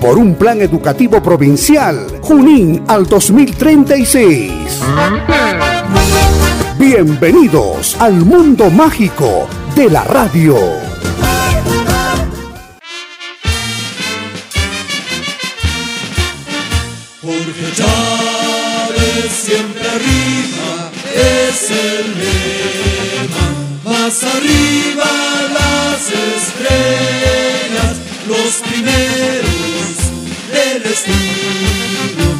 por un plan educativo provincial Junín al 2036. Bienvenidos al mundo mágico de la radio. Jorge Chávez siempre arriba, es el lema. Más arriba las estrellas, los primeros del destino.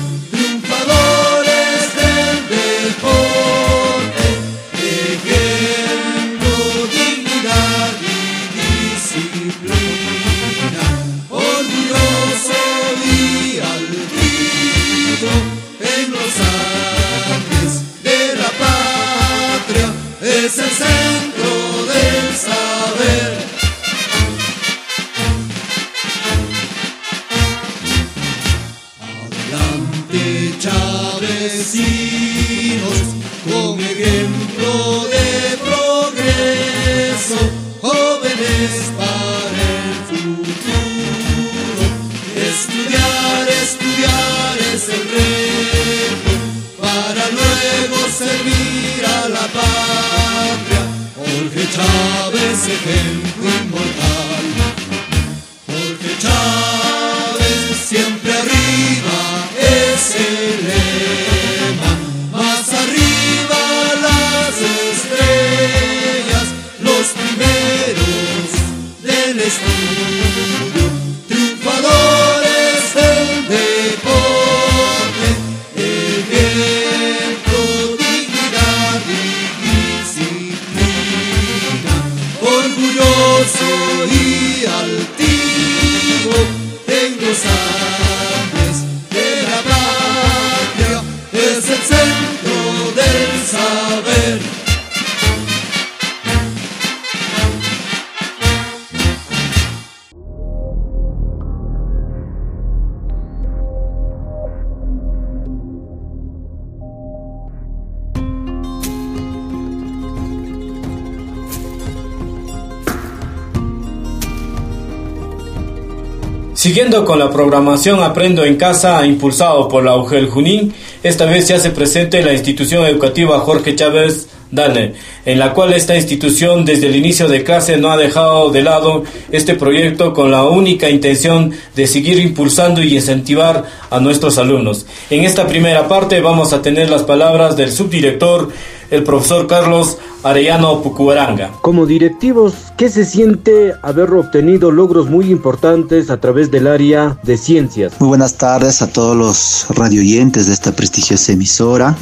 Siguiendo con la programación Aprendo en Casa, impulsado por la UGEL Junín, esta vez se hace presente la institución educativa Jorge Chávez Darnell, en la cual esta institución desde el inicio de clase no ha dejado de lado este proyecto con la única intención de seguir impulsando y incentivar a nuestros alumnos. En esta primera parte vamos a tener las palabras del subdirector, el profesor Carlos Arellano Pucuaranga. Como directivos, ¿qué se siente haber obtenido logros muy importantes a través del área de ciencias? Muy buenas tardes a todos los radioyentes de esta prestigiosa emisora.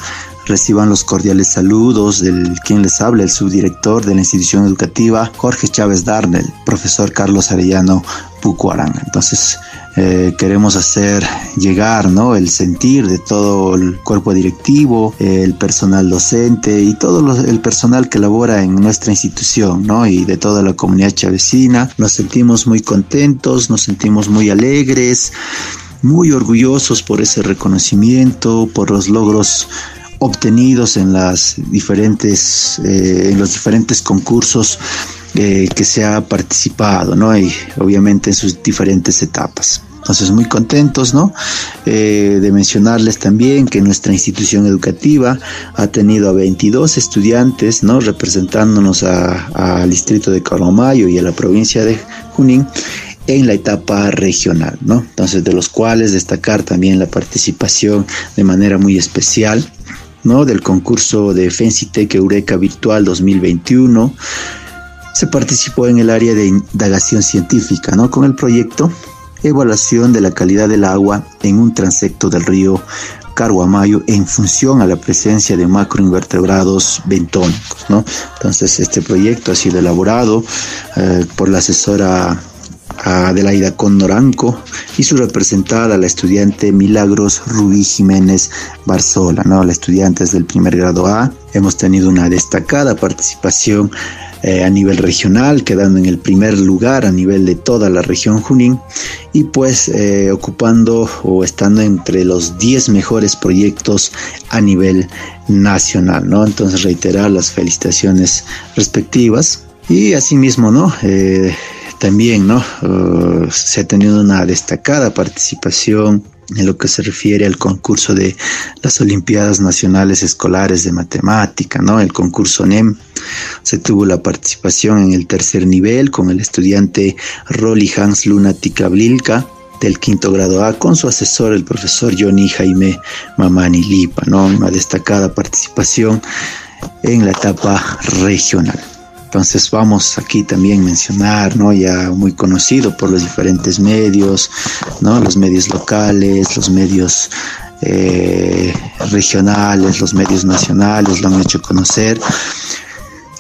Reciban los cordiales saludos del quien les habla, el subdirector de la institución educativa, Jorge Chávez Darnell, profesor Carlos Arellano Pucuaranga. Entonces, eh, queremos hacer llegar ¿no? el sentir de todo el cuerpo directivo, el personal docente y todo el personal que labora en nuestra institución ¿no? y de toda la comunidad chavecina. Nos sentimos muy contentos, nos sentimos muy alegres, muy orgullosos por ese reconocimiento, por los logros obtenidos en las diferentes eh, en los diferentes concursos eh, que se ha participado, ¿no? Y obviamente en sus diferentes etapas. Entonces, muy contentos, ¿no? Eh, de mencionarles también que nuestra institución educativa ha tenido a 22 estudiantes, ¿no? Representándonos al distrito de Coromayo y a la provincia de Junín en la etapa regional, ¿no? Entonces, de los cuales destacar también la participación de manera muy especial, ¿no? Del concurso de Fensitec Eureka Virtual 2021. Se participó en el área de indagación científica, ¿no? Con el proyecto evaluación de la calidad del agua en un transecto del río Carguamayo en función a la presencia de macroinvertebrados bentónicos. ¿no? Entonces, este proyecto ha sido elaborado eh, por la asesora Adelaida Condoranco y su representada, la estudiante Milagros Rubí Jiménez Barzola, ¿no? la estudiante del primer grado A. Hemos tenido una destacada participación eh, a nivel regional, quedando en el primer lugar a nivel de toda la región Junín y pues eh, ocupando o estando entre los 10 mejores proyectos a nivel nacional, ¿no? Entonces reiterar las felicitaciones respectivas y asimismo, ¿no? Eh, también, ¿no? Uh, se ha tenido una destacada participación en lo que se refiere al concurso de las Olimpiadas Nacionales Escolares de Matemática, ¿no? El concurso NEM. Se tuvo la participación en el tercer nivel con el estudiante Rolly Hans Luna Blilka del quinto grado A con su asesor el profesor Johnny Jaime Mamani Lipa, ¿no? Una destacada participación en la etapa regional. Entonces vamos aquí también mencionar, ¿no? Ya muy conocido por los diferentes medios, ¿no? Los medios locales, los medios eh, regionales, los medios nacionales lo han hecho conocer.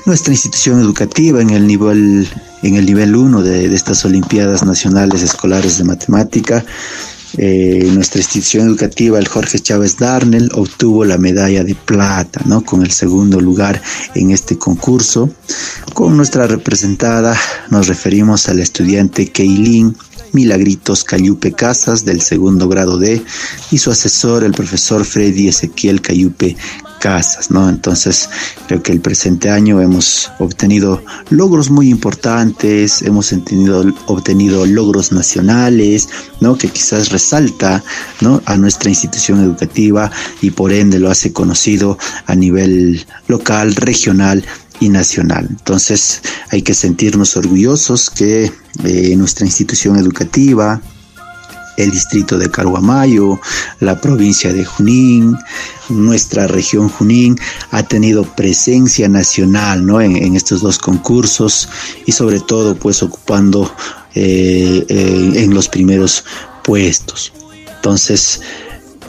Nuestra institución educativa en el nivel en el nivel 1 de, de estas Olimpiadas Nacionales Escolares de Matemática eh, nuestra institución educativa, el Jorge Chávez Darnell, obtuvo la medalla de plata, ¿no? Con el segundo lugar en este concurso. Con nuestra representada nos referimos al estudiante Keilin Milagritos Cayupe Casas del segundo grado D y su asesor, el profesor Freddy Ezequiel Cayupe casas, ¿no? Entonces, creo que el presente año hemos obtenido logros muy importantes, hemos obtenido logros nacionales, ¿no? Que quizás resalta, ¿no? A nuestra institución educativa y por ende lo hace conocido a nivel local, regional y nacional. Entonces, hay que sentirnos orgullosos que eh, nuestra institución educativa, el distrito de Caruamayo, la provincia de Junín, nuestra región Junín ha tenido presencia nacional ¿no? en, estos dos concursos y sobre todo pues ocupando eh, eh, en los primeros puestos. Entonces,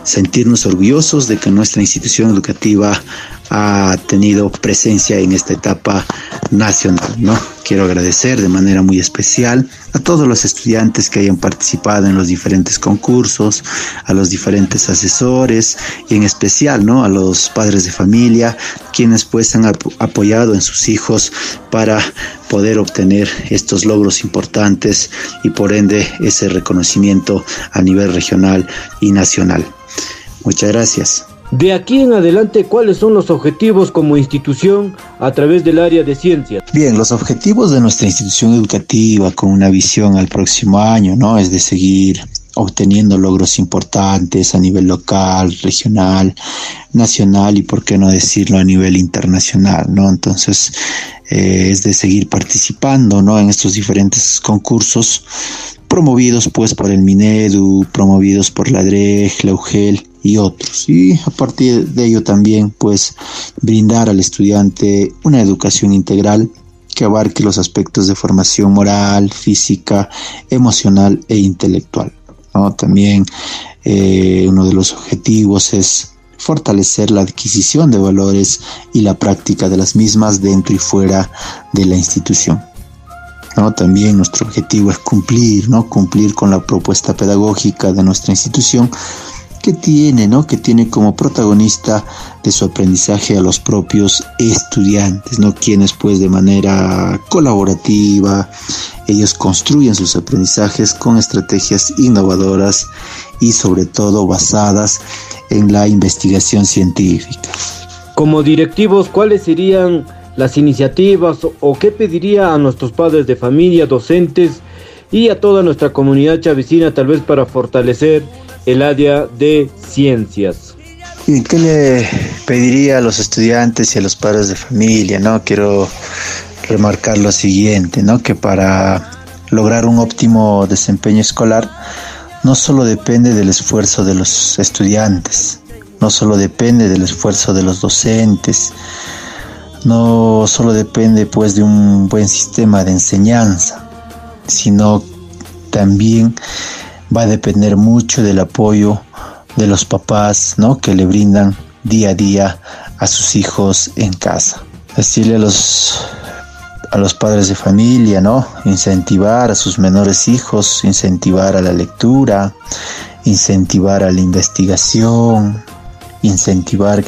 sentirnos orgullosos de que nuestra institución educativa ha tenido presencia en esta etapa nacional, ¿no? Quiero agradecer de manera muy especial a todos los estudiantes que hayan participado en los diferentes concursos, a los diferentes asesores y en especial, ¿no? A los padres de familia, quienes pues han apoyado en sus hijos para poder obtener estos logros importantes y por ende ese reconocimiento a nivel regional y nacional. Muchas gracias. De aquí en adelante, ¿cuáles son los objetivos como institución a través del área de ciencias? Bien, los objetivos de nuestra institución educativa con una visión al próximo año, ¿no? Es de seguir obteniendo logros importantes a nivel local, regional, nacional y por qué no decirlo a nivel internacional, ¿no? Entonces eh, es de seguir participando, ¿no? En estos diferentes concursos promovidos pues por el Minedu, promovidos por la DREG, la UGEL y otros. Y a partir de ello también pues brindar al estudiante una educación integral que abarque los aspectos de formación moral, física, emocional e intelectual. También eh, uno de los objetivos es fortalecer la adquisición de valores y la práctica de las mismas dentro y fuera de la institución. También nuestro objetivo es cumplir, ¿no? cumplir con la propuesta pedagógica de nuestra institución que tiene, ¿no? que tiene como protagonista de su aprendizaje a los propios estudiantes, ¿no? quienes pues de manera colaborativa ellos construyen sus aprendizajes con estrategias innovadoras y sobre todo basadas en la investigación científica. Como directivos, ¿cuáles serían las iniciativas o qué pediría a nuestros padres de familia, docentes y a toda nuestra comunidad chavicina tal vez para fortalecer el área de ciencias? ¿Y qué le pediría a los estudiantes y a los padres de familia? No quiero remarcar lo siguiente, ¿no? Que para lograr un óptimo desempeño escolar no solo depende del esfuerzo de los estudiantes, no solo depende del esfuerzo de los docentes, no solo depende pues de un buen sistema de enseñanza, sino también va a depender mucho del apoyo de los papás, ¿no? Que le brindan día a día a sus hijos en casa. Decirle a los a los padres de familia, ¿no? Incentivar a sus menores hijos, incentivar a la lectura, incentivar a la investigación, incentivar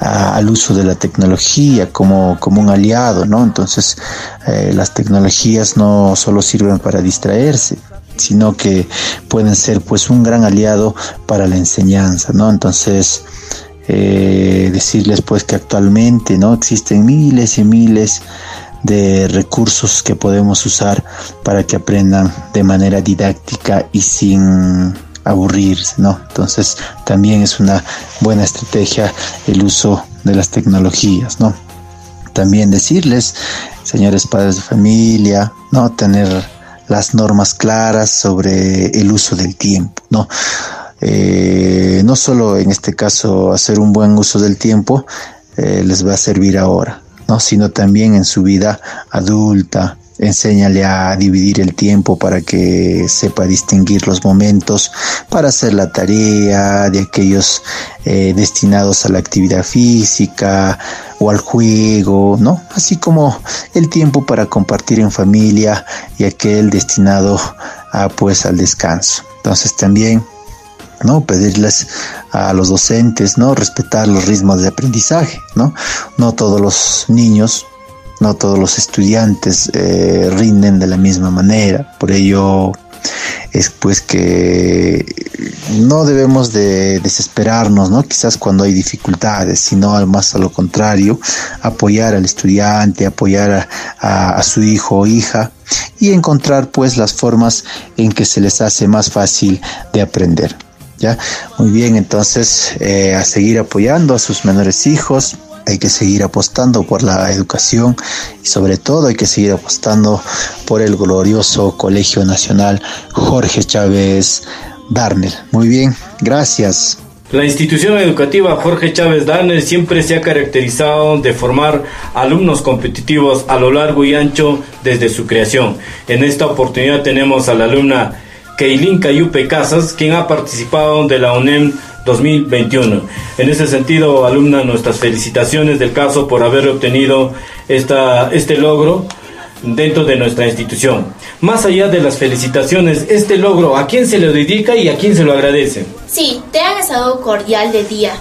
al uso de la tecnología como, como un aliado, ¿no? Entonces, eh, las tecnologías no solo sirven para distraerse, sino que pueden ser pues un gran aliado para la enseñanza, ¿no? Entonces, eh, decirles pues que actualmente, ¿no? Existen miles y miles de recursos que podemos usar para que aprendan de manera didáctica y sin aburrirse, ¿no? Entonces también es una buena estrategia el uso de las tecnologías, ¿no? También decirles, señores padres de familia, ¿no? Tener las normas claras sobre el uso del tiempo, ¿no? Eh, no solo en este caso hacer un buen uso del tiempo eh, les va a servir ahora, ¿no? sino también en su vida adulta, enséñale a dividir el tiempo para que sepa distinguir los momentos para hacer la tarea de aquellos eh, destinados a la actividad física o al juego, ¿no? Así como el tiempo para compartir en familia y aquel destinado a pues al descanso. Entonces también ¿no? Pedirles a los docentes, ¿no? Respetar los ritmos de aprendizaje, ¿no? No todos los niños no todos los estudiantes eh, rinden de la misma manera. Por ello es pues que no debemos de desesperarnos, ¿no? Quizás cuando hay dificultades, sino más a lo contrario, apoyar al estudiante, apoyar a, su hijo o hija y encontrar pues las formas en que se les hace más fácil de aprender. ¿Ya? Muy bien, entonces eh, a seguir apoyando a sus menores hijos, hay que seguir apostando por la educación y sobre todo hay que seguir apostando por el glorioso Colegio Nacional Jorge Chávez Darnell. Muy bien, gracias. La institución educativa Jorge Chávez Darnell siempre se ha caracterizado de formar alumnos competitivos a lo largo y ancho desde su creación. En esta oportunidad tenemos a la alumna Keilin Cayupe Casas, quien ha participado de la UNEM 2021. En ese sentido, alumna, nuestras felicitaciones del caso por haber obtenido esta, este logro dentro de nuestra institución. Más allá de las felicitaciones, este logro, ¿a quién se lo dedica y a quién se lo agradece? Sí, te han estado cordial de día.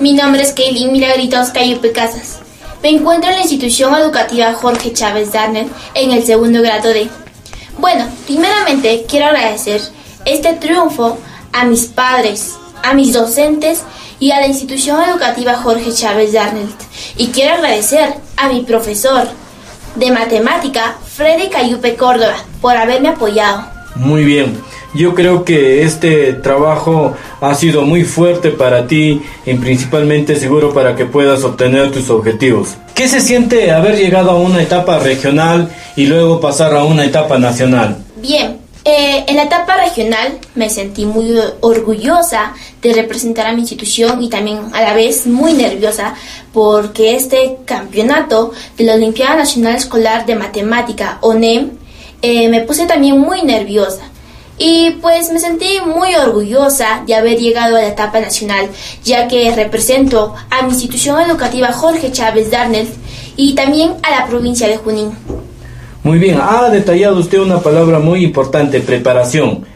Mi nombre es Kaylin Milagritos Cayupe Casas. Me encuentro en la institución educativa Jorge Chávez Darner en el segundo grado de. Bueno, primeramente quiero agradecer este triunfo a mis padres, a mis docentes y a la institución educativa Jorge Chávez de Arnelt. Y quiero agradecer a mi profesor de matemática, Freddy Cayupe Córdoba, por haberme apoyado. Muy bien. Yo creo que este trabajo ha sido muy fuerte para ti y principalmente seguro para que puedas obtener tus objetivos. ¿Qué se siente haber llegado a una etapa regional y luego pasar a una etapa nacional? Bien, eh, en la etapa regional me sentí muy orgullosa de representar a mi institución y también a la vez muy nerviosa porque este campeonato de la Olimpiada Nacional Escolar de Matemática, ONEM, eh, me puse también muy nerviosa. Y pues me sentí muy orgullosa de haber llegado a la etapa nacional, ya que represento a mi institución educativa Jorge Chávez Darnell y también a la provincia de Junín. Muy bien, ha detallado usted una palabra muy importante, preparación.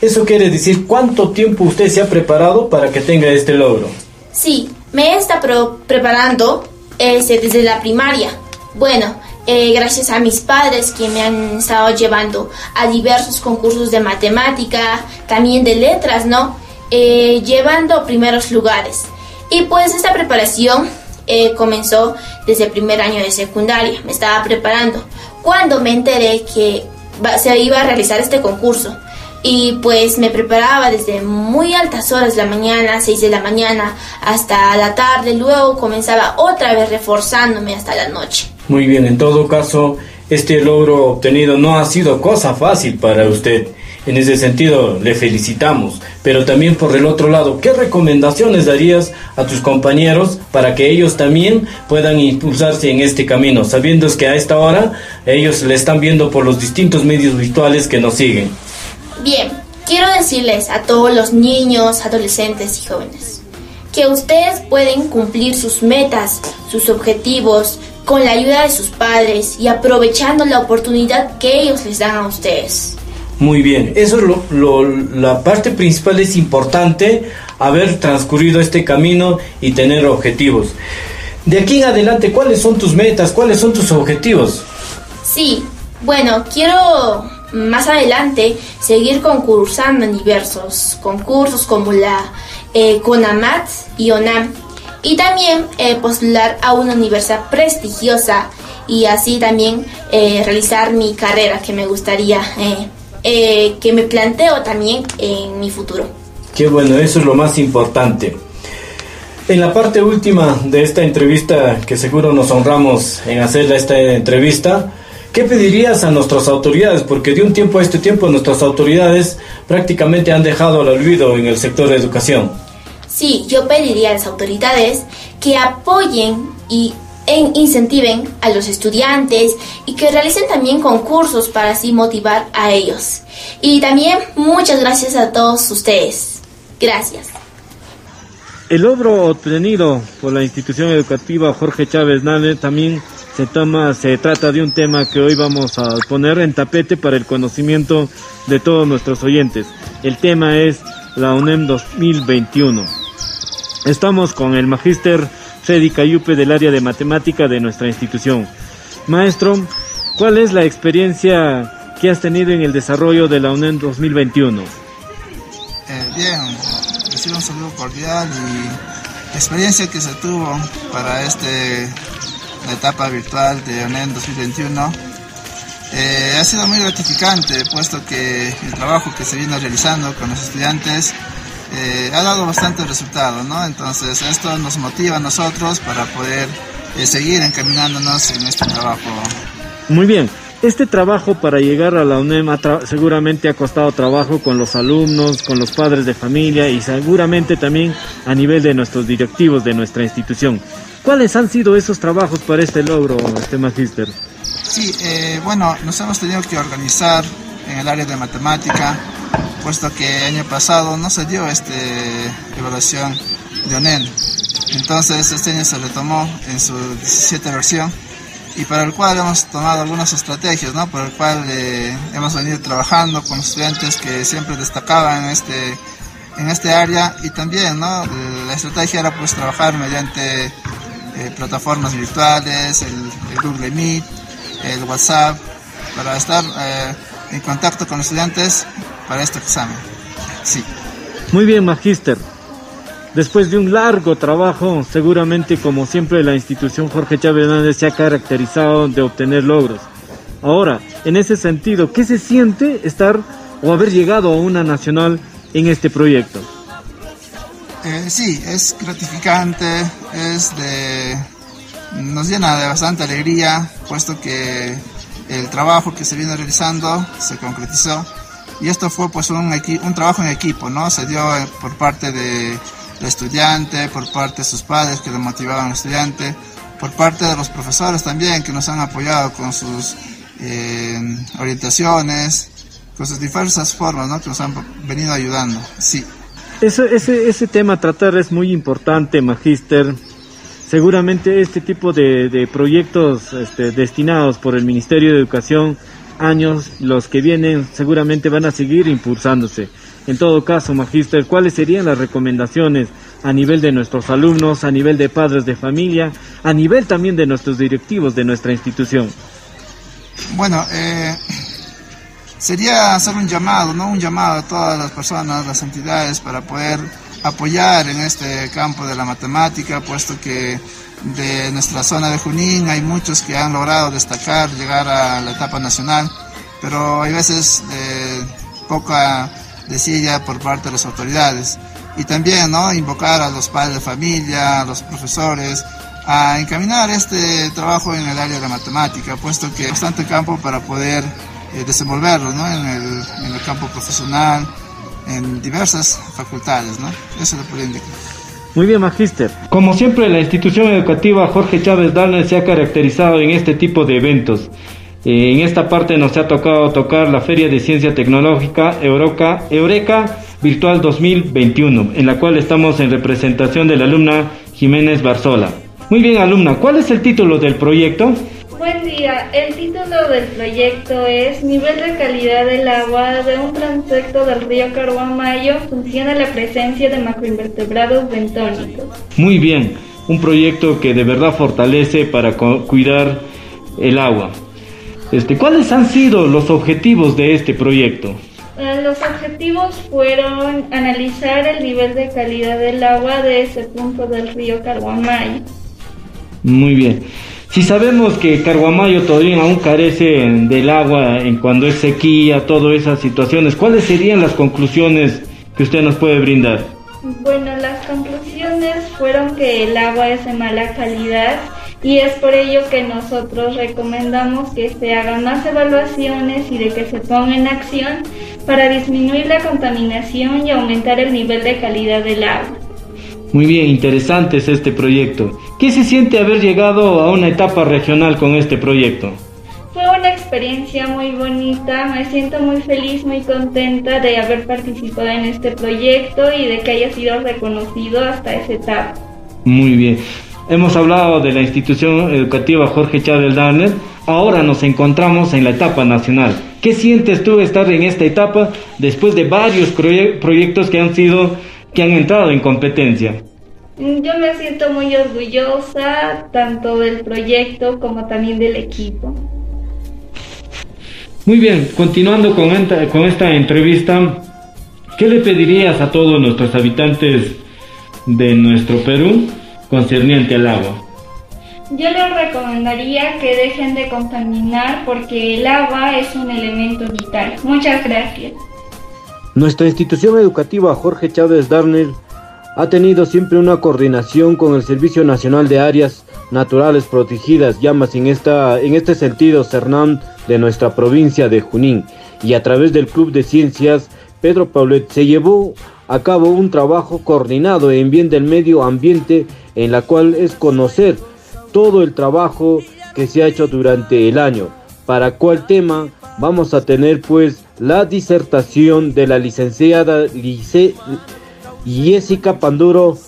Eso quiere decir cuánto tiempo usted se ha preparado para que tenga este logro. Sí, me está preparando este, desde la primaria. Bueno, eh, gracias a mis padres que me han estado llevando a diversos concursos de matemática, también de letras, ¿no? Eh, llevando primeros lugares. Y pues esta preparación eh, comenzó desde el primer año de secundaria, me estaba preparando, cuando me enteré que se iba a realizar este concurso. Y pues me preparaba desde muy altas horas de la mañana, 6 de la mañana, hasta la tarde, luego comenzaba otra vez reforzándome hasta la noche. Muy bien, en todo caso, este logro obtenido no ha sido cosa fácil para usted. En ese sentido, le felicitamos. Pero también por el otro lado, ¿qué recomendaciones darías a tus compañeros para que ellos también puedan impulsarse en este camino, sabiendo que a esta hora ellos le están viendo por los distintos medios virtuales que nos siguen? Bien, quiero decirles a todos los niños, adolescentes y jóvenes que ustedes pueden cumplir sus metas, sus objetivos, con la ayuda de sus padres y aprovechando la oportunidad que ellos les dan a ustedes. Muy bien, eso es lo, la parte principal es importante haber transcurrido este camino y tener objetivos. De aquí en adelante, ¿cuáles son tus metas? ¿Cuáles son tus objetivos? Sí, bueno, quiero más adelante seguir concursando en diversos concursos como la eh, CONAMAT y ONAM y también eh, postular a una universidad prestigiosa y así también eh, realizar mi carrera que me gustaría, eh, que me planteo también en mi futuro. Qué bueno, eso es lo más importante. En la parte última de esta entrevista, que seguro nos honramos en hacer esta entrevista, ¿qué pedirías a nuestras autoridades? Porque de un tiempo a este tiempo nuestras autoridades prácticamente han dejado al olvido en el sector de educación. Sí, yo pediría a las autoridades que apoyen y incentiven a los estudiantes y que realicen también concursos para así motivar a ellos. Y también muchas gracias a todos ustedes. Gracias. El logro obtenido por la institución educativa Jorge Chávez Nane también se toma, se trata de un tema que hoy vamos a poner en tapete para el conocimiento de todos nuestros oyentes. El tema es la UNEM 2021. Estamos con el magíster Freddy Cayupe del área de matemática de nuestra institución. Maestro, ¿cuál es la experiencia que has tenido en el desarrollo de la UNEM 2021? Eh, bien, recibo un saludo cordial y la experiencia que se tuvo para este, la etapa virtual de UNEM 2021 eh, ha sido muy gratificante, puesto que el trabajo que se viene realizando con los estudiantes eh, ha dado bastante resultado, ¿no? Entonces esto nos motiva a nosotros para poder eh, seguir encaminándonos en este trabajo. Muy bien. Este trabajo para llegar a la UNEM seguramente ha costado trabajo con los alumnos, con los padres de familia y seguramente también a nivel de nuestros directivos de nuestra institución. ¿Cuáles han sido esos trabajos para este logro, este magíster? Sí, eh, bueno, nos hemos tenido que organizar en el área de matemática, puesto que el año pasado no se dio esta evaluación de ONEN. Entonces este año se retomó en su 17 versión y para el cual hemos tomado algunas estrategias, ¿no? por el cual eh, hemos venido trabajando con estudiantes que siempre destacaban en este, en este área y también ¿no? la estrategia era pues trabajar mediante eh, plataformas virtuales, el, Google Meet, el WhatsApp, para estar eh, en contacto con los estudiantes para este examen. Sí. Muy bien, Magíster. Después de un largo trabajo, seguramente como siempre la institución Jorge Chávez Hernández se ha caracterizado de obtener logros. Ahora, en ese sentido, ¿qué se siente estar o haber llegado a una nacional en este proyecto? Eh, sí, es gratificante, es de, nos llena de bastante alegría, puesto que el trabajo que se viene realizando se concretizó y esto fue pues un, un trabajo en equipo, ¿no? Se dio eh, por parte del estudiante, por parte de sus padres que le motivaban al estudiante, por parte de los profesores también que nos han apoyado con sus eh, orientaciones, con sus diversas formas, ¿no? Que nos han venido ayudando, sí. Ese, ese, ese tema a tratar es muy importante, Magíster. Seguramente este tipo de, proyectos este, destinados por el Ministerio de Educación años, los que vienen, seguramente van a seguir impulsándose. En todo caso, Magíster, ¿cuáles serían las recomendaciones a nivel de nuestros alumnos, a nivel de padres de familia, a nivel también de nuestros directivos de nuestra institución? Bueno, eh, sería hacer un llamado, ¿no? Un llamado a todas las personas, las entidades, para poder apoyar en este campo de la matemática, puesto que de nuestra zona de Junín, hay muchos que han logrado destacar, llegar a la etapa nacional, pero hay veces de poca desidia por parte de las autoridades. Y también ¿no? invocar a los padres de familia, a los profesores, a encaminar este trabajo en el área de la matemática, puesto que hay bastante campo para poder eh, desenvolverlo ¿no? en, el, en, el, campo profesional, en diversas facultades. ¿no? Eso lo puedo indicar. Muy bien, Magíster. Como siempre, la institución educativa Jorge Chávez Darnell se ha caracterizado en este tipo de eventos. En esta parte nos ha tocado tocar la Feria de Ciencia Tecnológica Eureka, Eureka Virtual 2021, en la cual estamos en representación de la alumna Jiménez Barzola. Muy bien, alumna, ¿cuál es el título del proyecto? Buen día, el título del proyecto es Nivel de calidad del agua de un transecto del río Carguamayo funciona la presencia de macroinvertebrados bentónicos. Muy bien, un proyecto que de verdad fortalece para cuidar el agua. Este, ¿Cuáles han sido los objetivos de este proyecto? Eh, los objetivos fueron analizar el nivel de calidad del agua de ese punto del río Carguamayo. Muy bien. Si sabemos que Carguamayo todavía aún carece del agua en cuando es sequía, todas esas situaciones, ¿cuáles serían las conclusiones que usted nos puede brindar? Bueno, las conclusiones fueron que el agua es de mala calidad y es por ello que nosotros recomendamos que se hagan más evaluaciones y de que se ponga en acción para disminuir la contaminación y aumentar el nivel de calidad del agua. Muy bien, interesante es este proyecto. ¿Qué se siente haber llegado a una etapa regional con este proyecto? Fue una experiencia muy bonita, me siento muy feliz, muy contenta de haber participado en este proyecto y de que haya sido reconocido hasta esa etapa. Muy bien. Hemos hablado de la institución educativa Jorge Chávez Darner, ahora nos encontramos en la etapa nacional. ¿Qué sientes tú estar en esta etapa después de varios proyectos que han sido que han entrado en competencia? Yo me siento muy orgullosa tanto del proyecto como también del equipo. Muy bien, continuando con esta, con esta entrevista, ¿qué le pedirías a todos nuestros habitantes de nuestro Perú concerniente al agua? Yo les recomendaría que dejen de contaminar porque el agua es un elemento vital. Muchas gracias. Nuestra institución educativa Jorge Chávez Darner ha tenido siempre una coordinación con el Servicio Nacional de Áreas Naturales Protegidas, llamas en, esta, en este sentido CERNAM de nuestra provincia de Junín, y a través del Club de Ciencias Pedro Paulet se llevó a cabo un trabajo coordinado en bien del medio ambiente en la cual es conocer todo el trabajo que se ha hecho durante el año, para cual tema vamos a tener pues la disertación de la licenciada Lice Jessica Panduro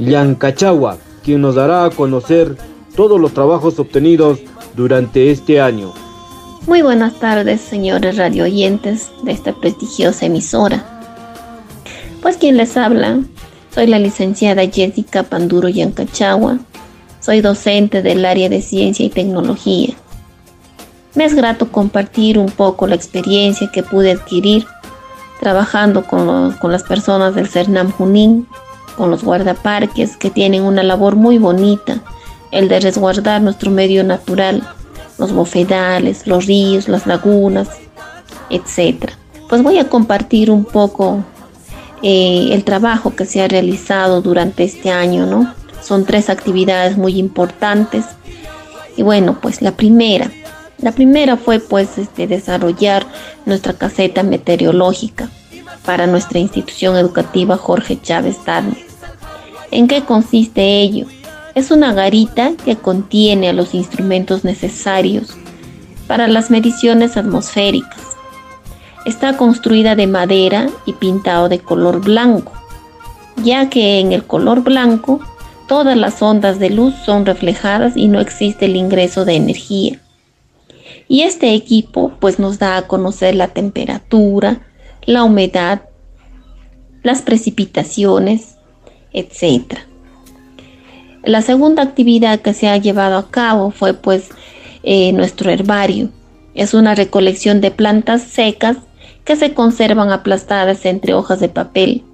Yancachagua, quien nos dará a conocer todos los trabajos obtenidos durante este año. Muy buenas tardes, señores radio oyentes de esta prestigiosa emisora. Pues quien les habla, soy la licenciada Jessica Panduro Yancachagua. Soy docente del área de ciencia y tecnología. Me es grato compartir un poco la experiencia que pude adquirir trabajando con, con las personas del CERNAM Junín, con los guardaparques que tienen una labor muy bonita, el de resguardar nuestro medio natural, los bofedales, los ríos, las lagunas, etc. Pues voy a compartir un poco eh, el trabajo que se ha realizado durante este año, ¿no? Son tres actividades muy importantes. Y bueno, pues la primera, la primera fue pues este, desarrollar nuestra caseta meteorológica para nuestra institución educativa Jorge Chávez Tarne. ¿En qué consiste ello? Es una garita que contiene los instrumentos necesarios para las mediciones atmosféricas. Está construida de madera y pintado de color blanco, ya que en el color blanco todas las ondas de luz son reflejadas y no existe el ingreso de energía. Y este equipo pues nos da a conocer la temperatura, la humedad, las precipitaciones, etc. La segunda actividad que se ha llevado a cabo fue pues eh, nuestro herbario. Es una recolección de plantas secas que se conservan aplastadas entre hojas de papel.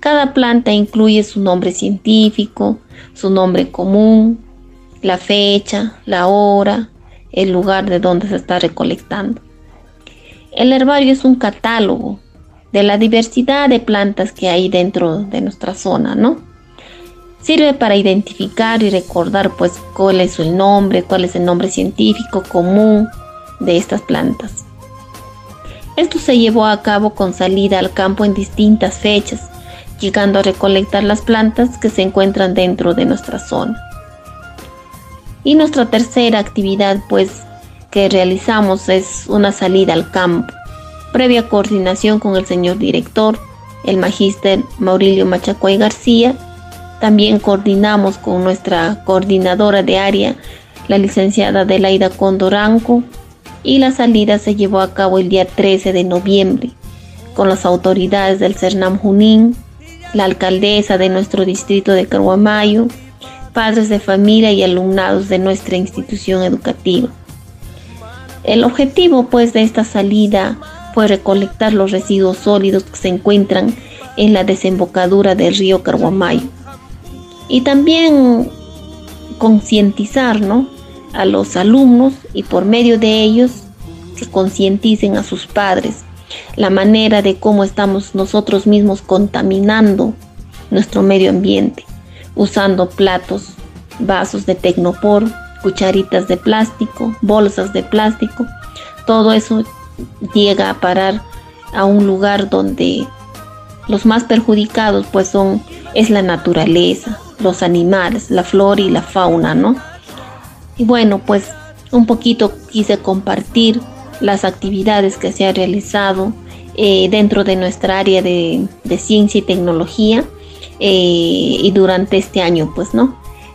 Cada planta incluye su nombre científico, su nombre común, la fecha, la hora, el lugar de donde se está recolectando. El herbario es un catálogo de la diversidad de plantas que hay dentro de nuestra zona, ¿no? Sirve para identificar y recordar pues cuál es el nombre, cuál es el nombre científico común de estas plantas. Esto se llevó a cabo con salida al campo en distintas fechas, llegando a recolectar las plantas que se encuentran dentro de nuestra zona. Y nuestra tercera actividad pues que realizamos es una salida al campo, previa coordinación con el señor director, el magíster Maurilio Machacuay García. También coordinamos con nuestra coordinadora de área, la licenciada Delaida Condoranco, y la salida se llevó a cabo el día 13 de noviembre con las autoridades del Cernam Junín, la alcaldesa de nuestro distrito de Carhuamayo, padres de familia y alumnados de nuestra institución educativa. El objetivo pues de esta salida fue recolectar los residuos sólidos que se encuentran en la desembocadura del río Carhuamayo. Y también concientizar a los alumnos y por medio de ellos que concienticen a sus padres la manera de cómo estamos nosotros mismos contaminando nuestro medio ambiente, usando platos, vasos de tecnopor, cucharitas de plástico, bolsas de plástico. Todo eso llega a parar a un lugar donde los más perjudicados pues son es la naturaleza, los animales, la flora y la fauna, ¿no? Y bueno, pues un poquito quise compartir las actividades que se ha realizado eh, dentro de nuestra área de, ciencia y tecnología y durante este año, pues, ¿no?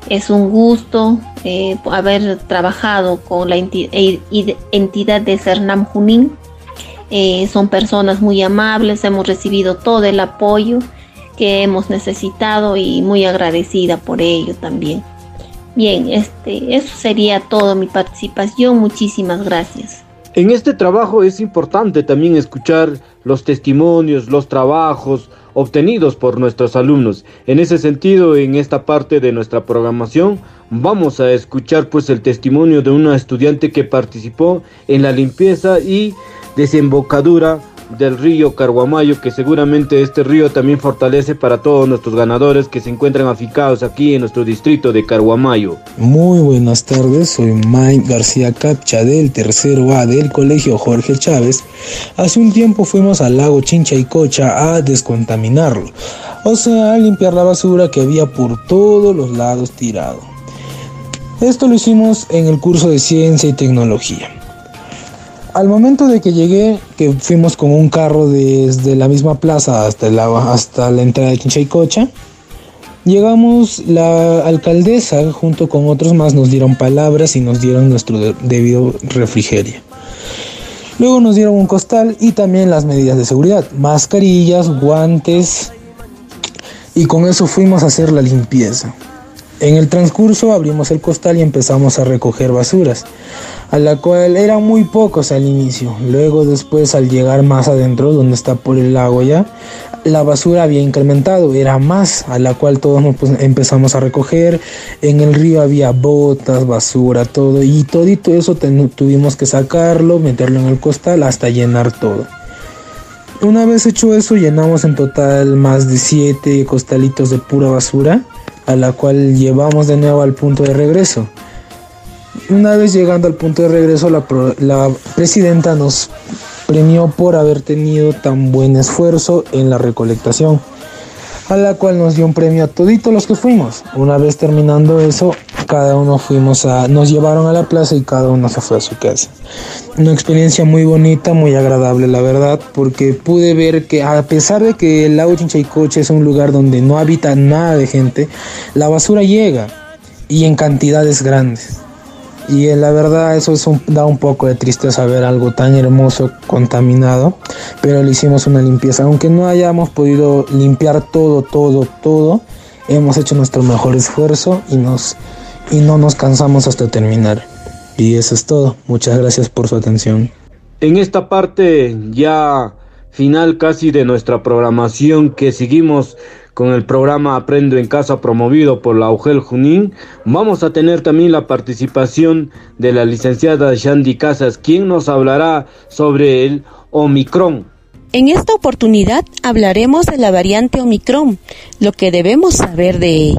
Es un gusto eh, haber trabajado con la entidad de Cernam Junín. son personas muy amables, hemos recibido todo el apoyo que hemos necesitado y muy agradecida por ello también. Bien, este, eso sería todo mi participación. Muchísimas gracias. En este trabajo es importante también escuchar los testimonios, los trabajos obtenidos por nuestros alumnos. En ese sentido, en esta parte de nuestra programación, vamos a escuchar pues el testimonio de una estudiante que participó en la limpieza y desembocadura del río Carguamayo, que seguramente este río también fortalece para todos nuestros ganadores que se encuentran aficados aquí en nuestro distrito de Carguamayo. Muy buenas tardes, soy Mike García Capcha del tercero A del Colegio Jorge Chávez. Hace un tiempo fuimos al lago Chincha y Cocha a descontaminarlo, o sea, a limpiar la basura que había por todos los lados tirado. Esto lo hicimos en el curso de Ciencia y Tecnología. Al momento de que llegué, que fuimos con un carro desde la misma plaza hasta, el, hasta la entrada de Quinchaycocha, llegamos, la alcaldesa junto con otros más nos dieron palabras y nos dieron nuestro debido refrigerio. Luego nos dieron un costal y también las medidas de seguridad, mascarillas, guantes y con eso fuimos a hacer la limpieza. En el transcurso abrimos el costal y empezamos a recoger basuras a la cual eran muy pocos al inicio. Luego después al llegar más adentro, donde está por el lago ya, la basura había incrementado, era más, a la cual todos empezamos a recoger. En el río había botas, basura, todo, y todito eso tuvimos que sacarlo, meterlo en el costal hasta llenar todo. Una vez hecho eso, llenamos en total más de 7 costalitos de pura basura, a la cual llevamos de nuevo al punto de regreso. Una vez llegando al punto de regreso, la, presidenta nos premió por haber tenido tan buen esfuerzo en la recolectación, a la cual nos dio un premio a toditos los que fuimos. Una vez terminando eso, cada uno fuimos a, nos llevaron a la plaza y cada uno se fue a su casa. Una experiencia muy bonita, muy agradable, la verdad, porque pude ver que a pesar de que el lago Chinchaycoche es un lugar donde no habita nada de gente, la basura llega y en cantidades grandes. Y la verdad eso es da un poco de tristeza ver algo tan hermoso contaminado, pero le hicimos una limpieza. Aunque no hayamos podido limpiar todo, todo, todo, hemos hecho nuestro mejor esfuerzo y, nos, y no nos cansamos hasta terminar. Y eso es todo. Muchas gracias por su atención. En esta parte ya final casi de nuestra programación que seguimos con el programa Aprendo en Casa promovido por la UGEL Junín, vamos a tener también la participación de la licenciada Shandy Casas, quien nos hablará sobre el Omicron. En esta oportunidad hablaremos de la variante Omicron, lo que debemos saber de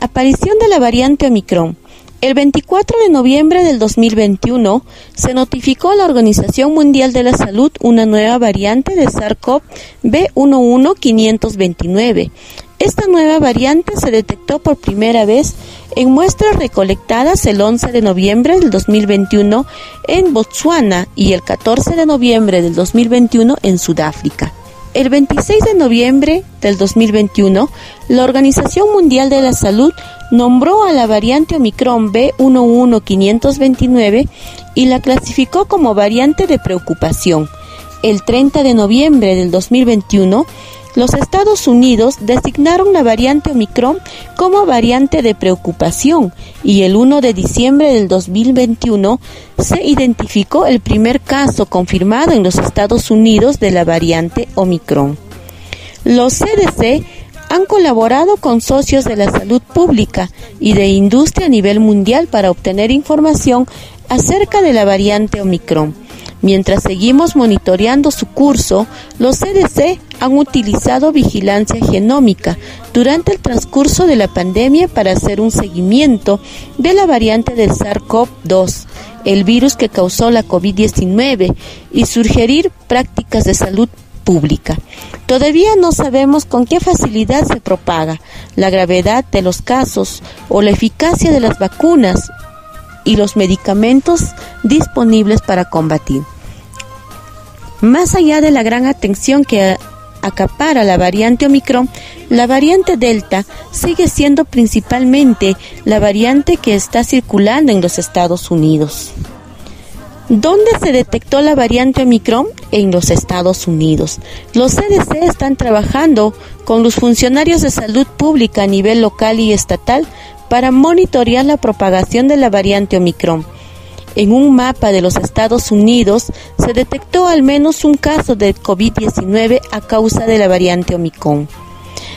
Aparición de la variante Omicron. El 24 de noviembre del 2021 se notificó a la Organización Mundial de la Salud una nueva variante de SARS-CoV-B11529. Esta nueva variante se detectó por primera vez en muestras recolectadas el 11 de noviembre del 2021 en Botswana y el 14 de noviembre del 2021 en Sudáfrica. El 26 de noviembre del 2021, la Organización Mundial de la Salud nombró a la variante Omicron B11529 y la clasificó como variante de preocupación. El 30 de noviembre del 2021, los Estados Unidos designaron la variante Omicron como variante de preocupación y el 1 de diciembre del 2021 se identificó el primer caso confirmado en los Estados Unidos de la variante Omicron. Los CDC han colaborado con socios de la salud pública y de industria a nivel mundial para obtener información acerca de la variante Omicron. Mientras seguimos monitoreando su curso, los CDC han utilizado vigilancia genómica durante el transcurso de la pandemia para hacer un seguimiento de la variante del SARS-CoV-2, el virus que causó la COVID-19, y sugerir prácticas de salud pública. Todavía no sabemos con qué facilidad se propaga, la gravedad de los casos o la eficacia de las vacunas y los medicamentos disponibles para combatir. Más allá de la gran atención que acapara la variante Omicron, la variante Delta sigue siendo principalmente la variante que está circulando en los Estados Unidos. ¿Dónde se detectó la variante Omicron? En los Estados Unidos. Los CDC están trabajando con los funcionarios de salud pública a nivel local y estatal para monitorear la propagación de la variante Omicron. En un mapa de los Estados Unidos se detectó al menos un caso de COVID-19 a causa de la variante Omicron.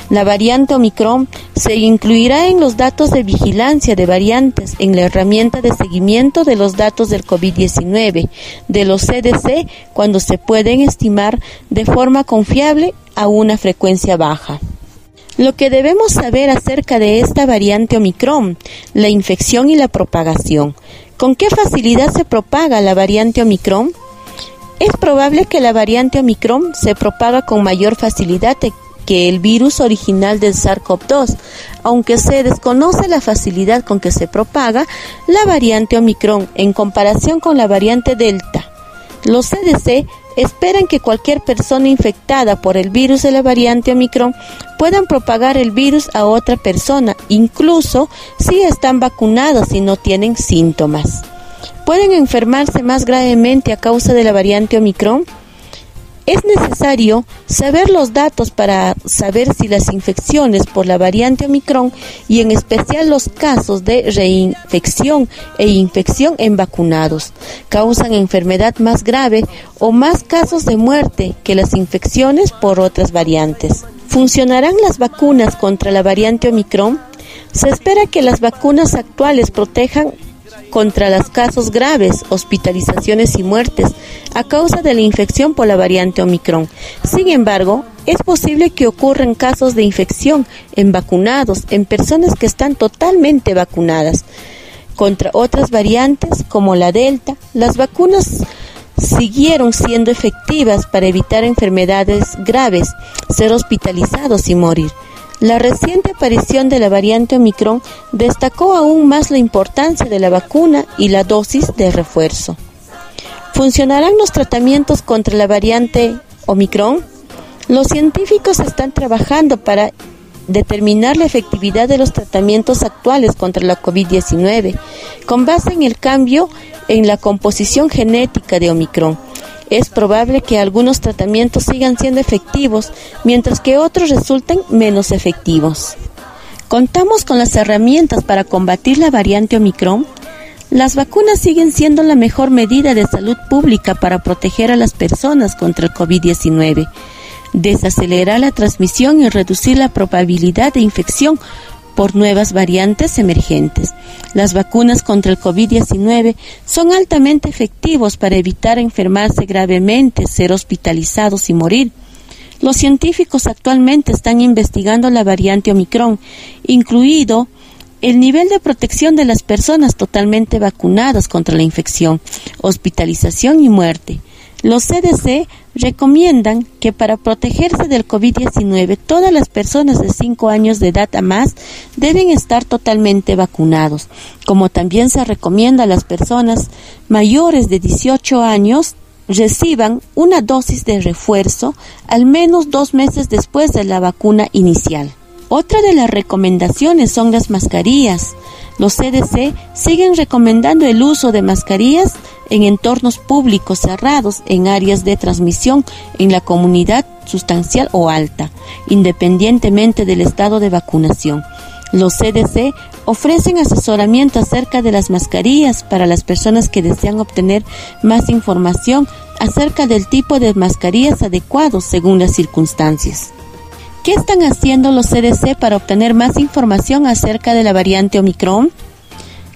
La variante Omicron se incluirá en los datos de vigilancia de variantes en la herramienta de seguimiento de los datos del COVID-19 de los CDC cuando se pueden estimar de forma confiable a una frecuencia baja. Lo que debemos saber acerca de esta variante Omicron, la infección y la propagación. ¿Con qué facilidad se propaga la variante Omicron? Es probable que la variante Omicron se propaga con mayor facilidad que el virus original del SARS-CoV-2. Aunque se desconoce la facilidad con que se propaga la variante Omicron en comparación con la variante Delta. Los CDC esperan que cualquier persona infectada por el virus de la variante Omicron puedan propagar el virus a otra persona, incluso si están vacunados y no tienen síntomas. ¿Pueden enfermarse más gravemente a causa de la variante Omicron? Es necesario saber los datos para saber si las infecciones por la variante Omicron y en especial los casos de reinfección e infección en vacunados causan enfermedad más grave o más casos de muerte que las infecciones por otras variantes. ¿Funcionarán las vacunas contra la variante Omicron? Se espera que las vacunas actuales protejan contra los casos graves, hospitalizaciones y muertes a causa de la infección por la variante Omicron. Sin embargo, es posible que ocurran casos de infección en vacunados, en personas que están totalmente vacunadas. Contra otras variantes como la Delta, las vacunas siguieron siendo efectivas para evitar enfermedades graves, ser hospitalizados y morir. La reciente aparición de la variante Omicron destacó aún más la importancia de la vacuna y la dosis de refuerzo. ¿Funcionarán los tratamientos contra la variante Omicron? Los científicos están trabajando para determinar la efectividad de los tratamientos actuales contra la COVID-19 con base en el cambio en la composición genética de Omicron es probable que algunos tratamientos sigan siendo efectivos, mientras que otros resulten menos efectivos. ¿Contamos con las herramientas para combatir la variante Omicron? Las vacunas siguen siendo la mejor medida de salud pública para proteger a las personas contra el COVID-19, desacelerar la transmisión y reducir la probabilidad de infección por nuevas variantes emergentes. Las vacunas contra el COVID-19 son altamente efectivos para evitar enfermarse gravemente, ser hospitalizados y morir. Los científicos actualmente están investigando la variante Omicron, incluido el nivel de protección de las personas totalmente vacunadas contra la infección, hospitalización y muerte. Los CDC recomiendan que para protegerse del COVID-19 todas las personas de 5 años de edad a más deben estar totalmente vacunados, como también se recomienda a las personas mayores de 18 años reciban una dosis de refuerzo al menos dos meses después de la vacuna inicial. Otra de las recomendaciones son las mascarillas. Los CDC siguen recomendando el uso de mascarillas en entornos públicos cerrados, en áreas de transmisión en la comunidad sustancial o alta, independientemente del estado de vacunación. Los CDC ofrecen asesoramiento acerca de las mascarillas para las personas que desean obtener más información acerca del tipo de mascarillas adecuados según las circunstancias. ¿Qué están haciendo los CDC para obtener más información acerca de la variante Omicron?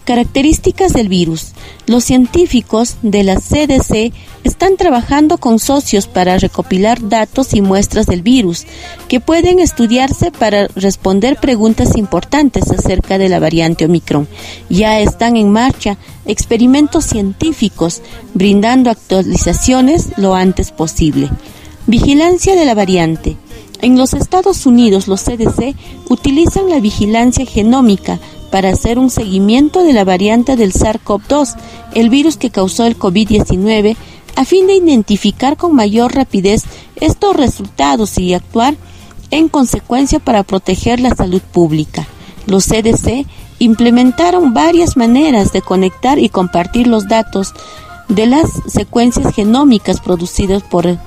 Características del virus. Los científicos de la CDC están trabajando con socios para recopilar datos y muestras del virus que pueden estudiarse para responder preguntas importantes acerca de la variante Omicron. Ya están en marcha experimentos científicos brindando actualizaciones lo antes posible. Vigilancia de la variante. En los Estados Unidos, los CDC utilizan la vigilancia genómica para hacer un seguimiento de la variante del SARS-CoV-2, el virus que causó el COVID-19, a fin de identificar con mayor rapidez estos resultados y actuar en consecuencia para proteger la salud pública. Los CDC implementaron varias maneras de conectar y compartir los datos de las secuencias genómicas producidas por,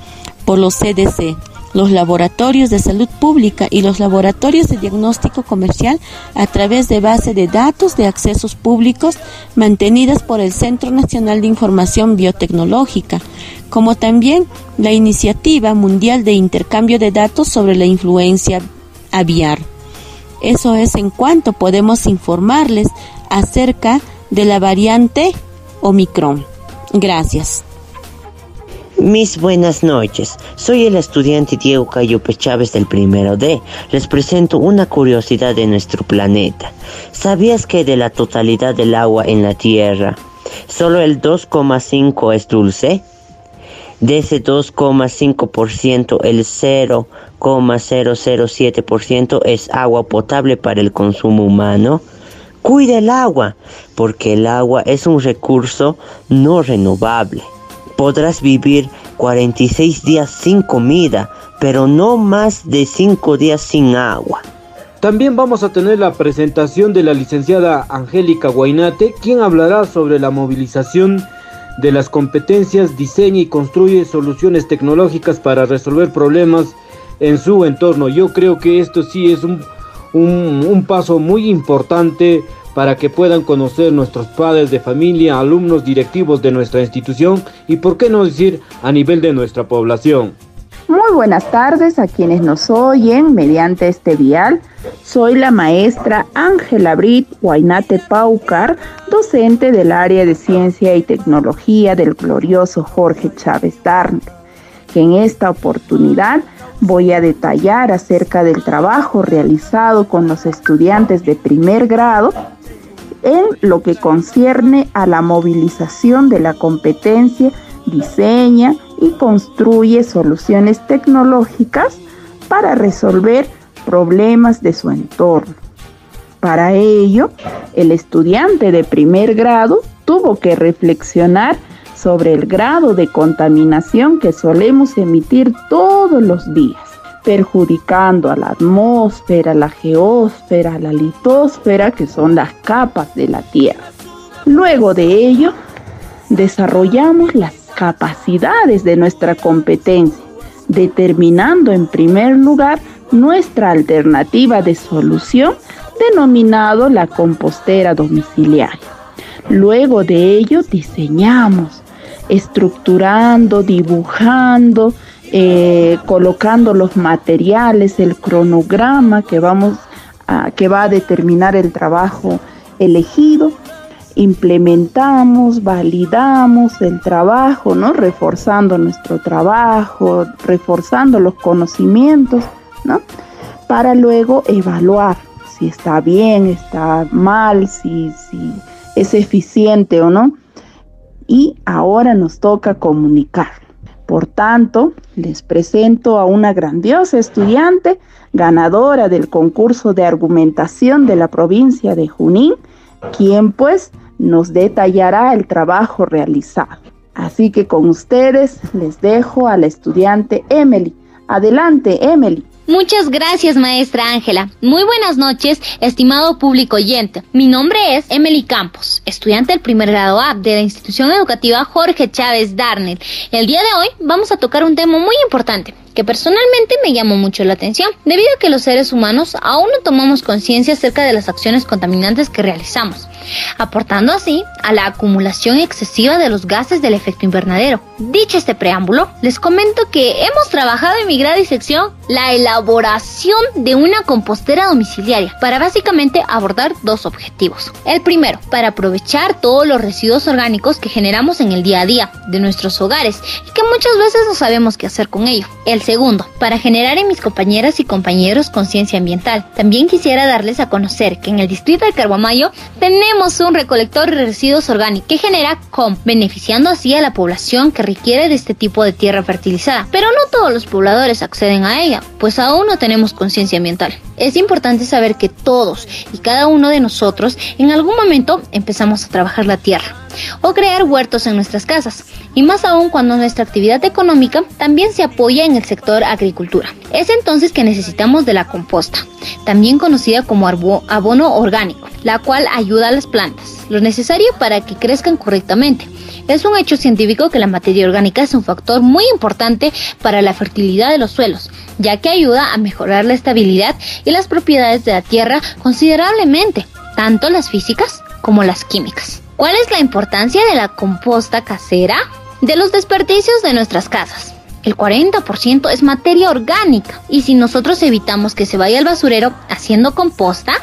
por los CDC los laboratorios de salud pública y los laboratorios de diagnóstico comercial a través de base de datos de accesos públicos mantenidas por el Centro Nacional de Información Biotecnológica, como también la Iniciativa Mundial de Intercambio de Datos sobre la Influencia Aviar. Eso es en cuanto podemos informarles acerca de la variante Omicron. Gracias. Mis buenas noches. Soy el estudiante Diego Cayope Chávez del primero D. Les presento una curiosidad de nuestro planeta. ¿Sabías que de la totalidad del agua en la Tierra, solo el 2,5 es dulce? De ese 2,5%, el 0,007% es agua potable para el consumo humano. Cuida el agua, porque el agua es un recurso no renovable podrás vivir 46 días sin comida, pero no más de 5 días sin agua. También vamos a tener la presentación de la licenciada Angélica Guainate, quien hablará sobre la movilización de las competencias diseña y construye soluciones tecnológicas para resolver problemas en su entorno. Yo creo que esto sí es un, un, paso muy importante para que puedan conocer nuestros padres de familia, alumnos directivos de nuestra institución y, por qué no decir, a nivel de nuestra población. Muy buenas tardes a quienes nos oyen mediante este vial. Soy la maestra Ángela Brit Guainate Paucar, docente del área de Ciencia y Tecnología del glorioso Jorge Chávez Darne, que en esta oportunidad voy a detallar acerca del trabajo realizado con los estudiantes de primer grado en lo que concierne a la movilización de la competencia diseña y construye soluciones tecnológicas para resolver problemas de su entorno. Para ello, el estudiante de primer grado tuvo que reflexionar sobre el grado de contaminación que solemos emitir todos los días, perjudicando a la atmósfera, la geósfera, la litosfera, que son las capas de la Tierra. Luego de ello, desarrollamos las capacidades de nuestra competencia, determinando en primer lugar nuestra alternativa de solución denominado la compostera domiciliaria. Luego de ello diseñamos, estructurando, dibujando, eh, colocando los materiales, el cronograma que, vamos que va a determinar el trabajo elegido implementamos, validamos el trabajo, ¿no? Reforzando nuestro trabajo, reforzando los conocimientos, ¿no? Para luego evaluar si está bien, está mal, si, si es eficiente o no. Y ahora nos toca comunicar. Por tanto, les presento a una grandiosa estudiante, ganadora del concurso de argumentación de la provincia de Junín, quien pues nos detallará el trabajo realizado. Así que con ustedes les dejo a la estudiante Emily. Adelante, Emily. Muchas gracias, maestra Ángela. Muy buenas noches, estimado público oyente. Mi nombre es Emily Campos, estudiante del primer grado A de la institución educativa Jorge Chávez Darnell. El día de hoy vamos a tocar un tema muy importante, que personalmente me llamó mucho la atención, debido a que los seres humanos aún no tomamos conciencia acerca de las acciones contaminantes que realizamos, aportando así a la acumulación excesiva de los gases del efecto invernadero. Dicho este preámbulo, les comento que hemos trabajado en mi grado y sección la elaboración de una compostera domiciliaria para básicamente abordar dos objetivos. El primero, para aprovechar todos los residuos orgánicos que generamos en el día a día de nuestros hogares y que muchas veces no sabemos qué hacer con ello. El segundo, para generar en mis compañeras y compañeros conciencia ambiental. También quisiera darles a conocer que en el distrito de Carguamayo tenemos un recolector de residuos orgánicos que genera COM, beneficiando así a la población que requiere de este tipo de tierra fertilizada. Pero no todos los pobladores acceden a ella, pues aún no tenemos conciencia ambiental. Es importante saber que todos y cada uno de nosotros en algún momento empezamos a trabajar la tierra o crear huertos en nuestras casas, y más aún cuando nuestra actividad económica también se apoya en el sector agricultura. Es entonces que necesitamos de la composta, también conocida como abono orgánico, la cual ayuda a las plantas, lo necesario para que crezcan correctamente. Es un hecho científico que la materia orgánica es un factor muy importante para la fertilidad de los suelos, ya que ayuda a mejorar la estabilidad y las propiedades de la tierra considerablemente, tanto las físicas como las químicas. ¿Cuál es la importancia de la composta casera? De los desperdicios de nuestras casas. El 40% es materia orgánica y si nosotros evitamos que se vaya al basurero haciendo composta,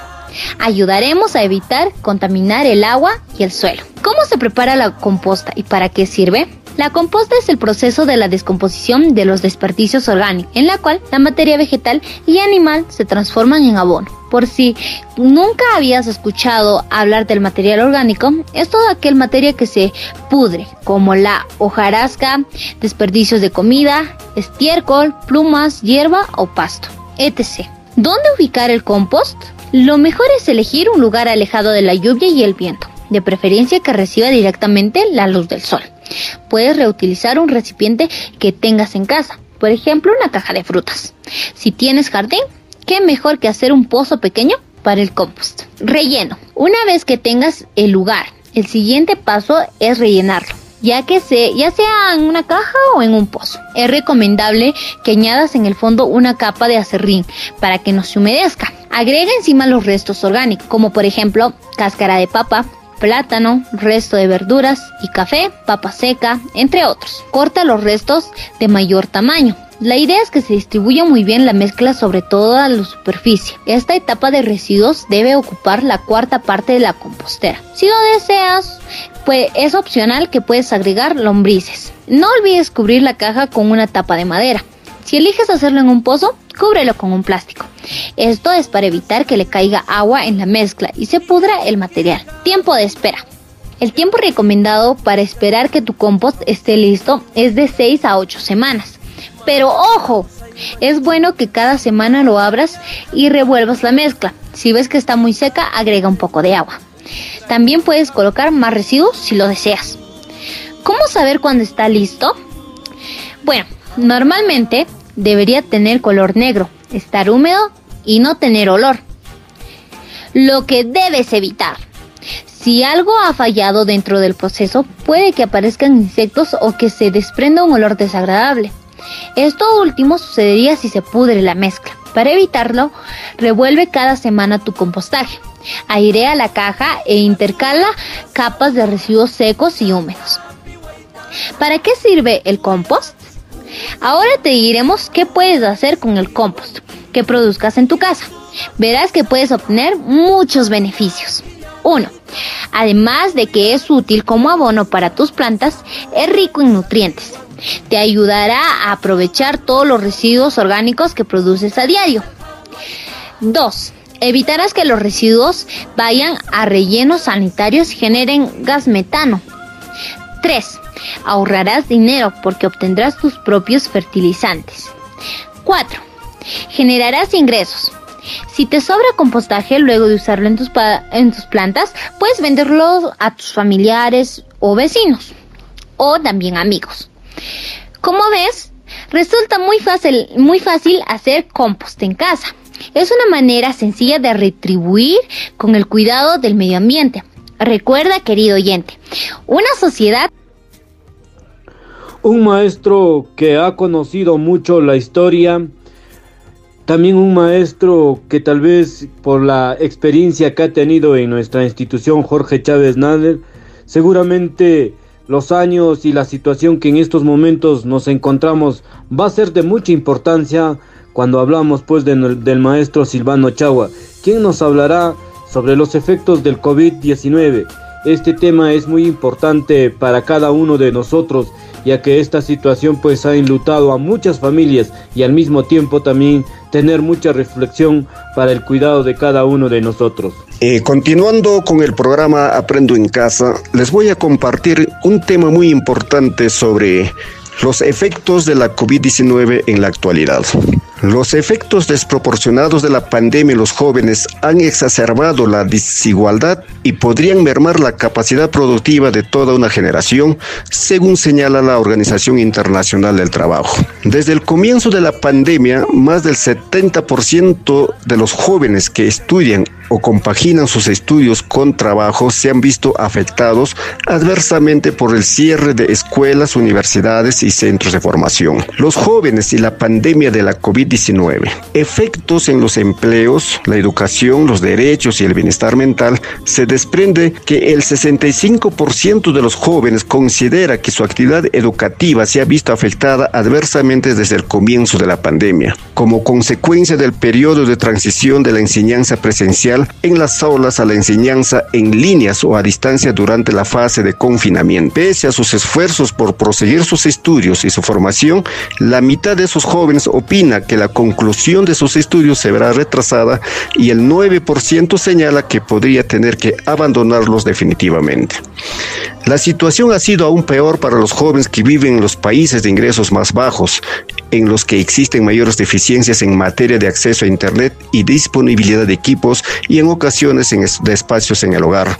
ayudaremos a evitar contaminar el agua y el suelo. ¿Cómo se prepara la composta y para qué sirve? La composta es el proceso de la descomposición de los desperdicios orgánicos, en la cual la materia vegetal y animal se transforman en abono. Por si nunca habías escuchado hablar del material orgánico, es toda aquel materia que se pudre, como la hojarasca, desperdicios de comida, estiércol, plumas, hierba o pasto, etc. ¿Dónde ubicar el compost? Lo mejor es elegir un lugar alejado de la lluvia y el viento, de preferencia que reciba directamente la luz del sol. Puedes reutilizar un recipiente que tengas en casa, por ejemplo una caja de frutas. Si tienes jardín, qué mejor que hacer un pozo pequeño para el compost. Relleno. Una vez que tengas el lugar, el siguiente paso es rellenarlo ya que se, ya sea en una caja o en un pozo. Es recomendable que añadas en el fondo una capa de acerrín para que no se humedezca. Agrega encima los restos orgánicos, como por ejemplo cáscara de papa, plátano, resto de verduras y café, papa seca, entre otros. Corta los restos de mayor tamaño. La idea es que se distribuya muy bien la mezcla sobre toda la superficie. Esta etapa de residuos debe ocupar la cuarta parte de la compostera. Si lo deseas, pues es opcional que puedes agregar lombrices. No olvides cubrir la caja con una tapa de madera. Si eliges hacerlo en un pozo, cúbrelo con un plástico. Esto es para evitar que le caiga agua en la mezcla y se pudra el material. Tiempo de espera. El tiempo recomendado para esperar que tu compost esté listo es de 6 a 8 semanas. Pero ojo, es bueno que cada semana lo abras y revuelvas la mezcla. Si ves que está muy seca, agrega un poco de agua. También puedes colocar más residuos si lo deseas. ¿Cómo saber cuándo está listo? Bueno, normalmente debería tener color negro, estar húmedo y no tener olor. Lo que debes evitar. Si algo ha fallado dentro del proceso, puede que aparezcan insectos o que se desprenda un olor desagradable. Esto último sucedería si se pudre la mezcla. Para evitarlo, revuelve cada semana tu compostaje. Airea la caja e intercala capas de residuos secos y húmedos. ¿Para qué sirve el compost? Ahora te diremos qué puedes hacer con el compost que produzcas en tu casa. Verás que puedes obtener muchos beneficios. 1. Además de que es útil como abono para tus plantas, es rico en nutrientes. Te ayudará a aprovechar todos los residuos orgánicos que produces a diario. 2. Evitarás que los residuos vayan a rellenos sanitarios y generen gas metano. 3. Ahorrarás dinero porque obtendrás tus propios fertilizantes. 4. Generarás ingresos. Si te sobra compostaje luego de usarlo en tus, en tus plantas, puedes venderlo a tus familiares o vecinos o también amigos. Como ves, resulta muy fácil, muy fácil hacer compost en casa. Es una manera sencilla de retribuir con el cuidado del medio ambiente. Recuerda, querido oyente, una sociedad un maestro que ha conocido mucho la historia, también un maestro que tal vez por la experiencia que ha tenido en nuestra institución Jorge Chávez Nader, seguramente los años y la situación que en estos momentos nos encontramos va a ser de mucha importancia cuando hablamos pues del maestro Silvano Chagua, quien nos hablará sobre los efectos del COVID-19. Este tema es muy importante para cada uno de nosotros ya que esta situación pues ha enlutado a muchas familias y al mismo tiempo también tener mucha reflexión para el cuidado de cada uno de nosotros. Eh, continuando con el programa Aprendo en Casa, les voy a compartir un tema muy importante sobre los efectos de la COVID-19 en la actualidad. Los efectos desproporcionados de la pandemia en los jóvenes han exacerbado la desigualdad y podrían mermar la capacidad productiva de toda una generación, según señala la Organización Internacional del Trabajo. Desde el comienzo de la pandemia, más del 70% de los jóvenes que estudian o compaginan sus estudios con trabajo se han visto afectados adversamente por el cierre de escuelas, universidades y centros de formación. Los jóvenes y la pandemia de la COVID-19, efectos en los empleos, la educación, los derechos y el bienestar mental, se desprende que el 65% de los jóvenes considera que su actividad educativa se ha visto afectada adversamente desde el comienzo de la pandemia, como consecuencia del periodo de transición de la enseñanza presencial en las aulas a la enseñanza en líneas o a distancia durante la fase de confinamiento. Pese a sus esfuerzos por proseguir sus estudios y su formación, la mitad de esos jóvenes opina que la conclusión de sus estudios se verá retrasada y el 9% señala que podría tener que abandonarlos definitivamente. La situación ha sido aún peor para los jóvenes que viven en los países de ingresos más bajos, en los que existen mayores deficiencias en materia de acceso a Internet y disponibilidad de equipos y en ocasiones en de espacios en el hogar.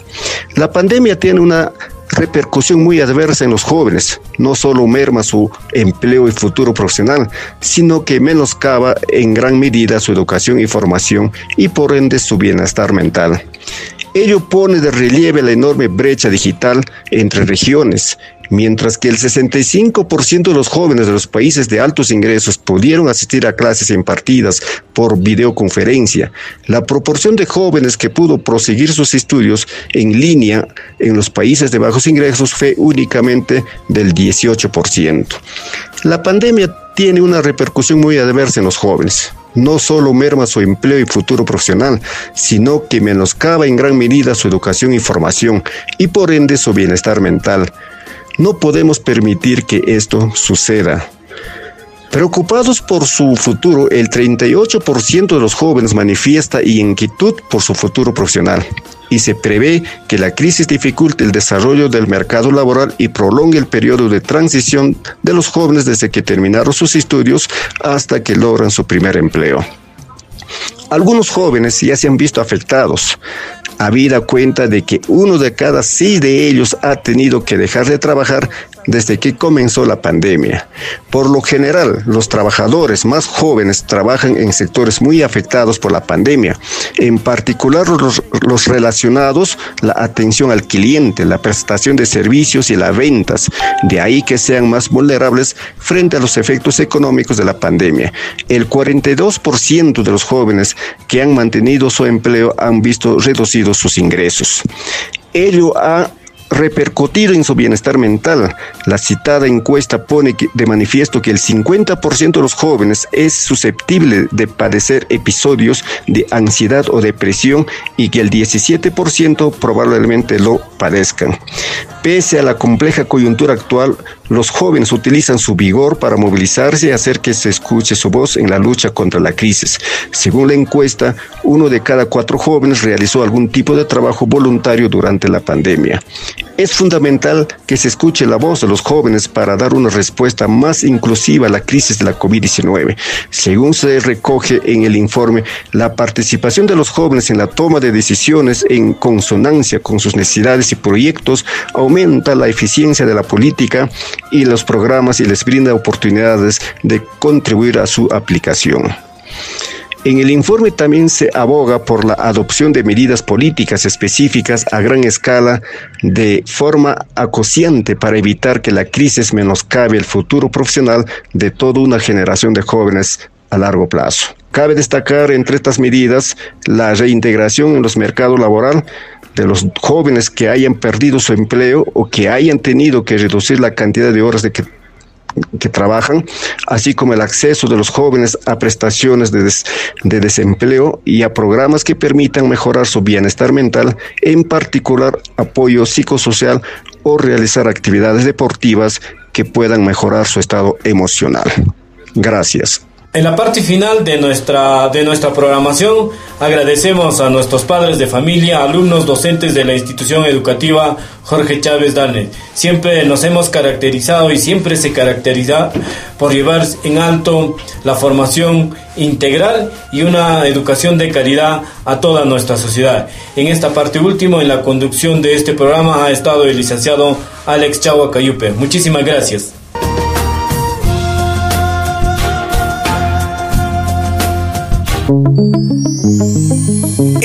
La pandemia tiene una repercusión muy adversa en los jóvenes. No solo merma su empleo y futuro profesional, sino que menoscaba en gran medida su educación y formación y por ende su bienestar mental. Ello pone de relieve la enorme brecha digital entre regiones, Mientras que el 65% de los jóvenes de los países de altos ingresos pudieron asistir a clases impartidas por videoconferencia, la proporción de jóvenes que pudo proseguir sus estudios en línea en los países de bajos ingresos fue únicamente del 18%. La pandemia tiene una repercusión muy adversa en los jóvenes. No solo merma su empleo y futuro profesional, sino que menoscaba en gran medida su educación y formación y por ende su bienestar mental. No podemos permitir que esto suceda. Preocupados por su futuro, el 38% de los jóvenes manifiesta inquietud por su futuro profesional y se prevé que la crisis dificulte el desarrollo del mercado laboral y prolongue el periodo de transición de los jóvenes desde que terminaron sus estudios hasta que logran su primer empleo. Algunos jóvenes ya se han visto afectados, habida cuenta de que uno de cada seis de ellos ha tenido que dejar de trabajar desde que comenzó la pandemia. Por lo general, los trabajadores más jóvenes trabajan en sectores muy afectados por la pandemia, en particular los, los relacionados la atención al cliente, la prestación de servicios y las ventas, de ahí que sean más vulnerables frente a los efectos económicos de la pandemia. El 42% de los jóvenes que han mantenido su empleo han visto reducidos sus ingresos. Ello ha repercutido en su bienestar mental. La citada encuesta pone de manifiesto que el 50% de los jóvenes es susceptible de padecer episodios de ansiedad o depresión y que el 17% probablemente lo padezcan. Pese a la compleja coyuntura actual, los jóvenes utilizan su vigor para movilizarse y hacer que se escuche su voz en la lucha contra la crisis. Según la encuesta, uno de cada cuatro jóvenes realizó algún tipo de trabajo voluntario durante la pandemia. Es fundamental que se escuche la voz de los jóvenes para dar una respuesta más inclusiva a la crisis de la COVID-19. Según se recoge en el informe, la participación de los jóvenes en la toma de decisiones en consonancia con sus necesidades y proyectos aumenta la eficiencia de la política y los programas y les brinda oportunidades de contribuir a su aplicación. En el informe también se aboga por la adopción de medidas políticas específicas a gran escala de forma acuciante para evitar que la crisis menoscabe el futuro profesional de toda una generación de jóvenes a largo plazo. Cabe destacar entre estas medidas la reintegración en los mercados laborales de los jóvenes que hayan perdido su empleo o que hayan tenido que reducir la cantidad de horas de que que trabajan, así como el acceso de los jóvenes a prestaciones de, de, desempleo y a programas que permitan mejorar su bienestar mental, en particular apoyo psicosocial o realizar actividades deportivas que puedan mejorar su estado emocional. Gracias. En la parte final de nuestra, de nuestra programación agradecemos a nuestros padres de familia, alumnos, docentes de la institución educativa Jorge Chávez Darnes. Siempre nos hemos caracterizado y siempre se caracteriza por llevar en alto la formación integral y una educación de calidad a toda nuestra sociedad. En esta parte última, en la conducción de este programa, ha estado el licenciado Alex Chagua Cayupe. Muchísimas gracias.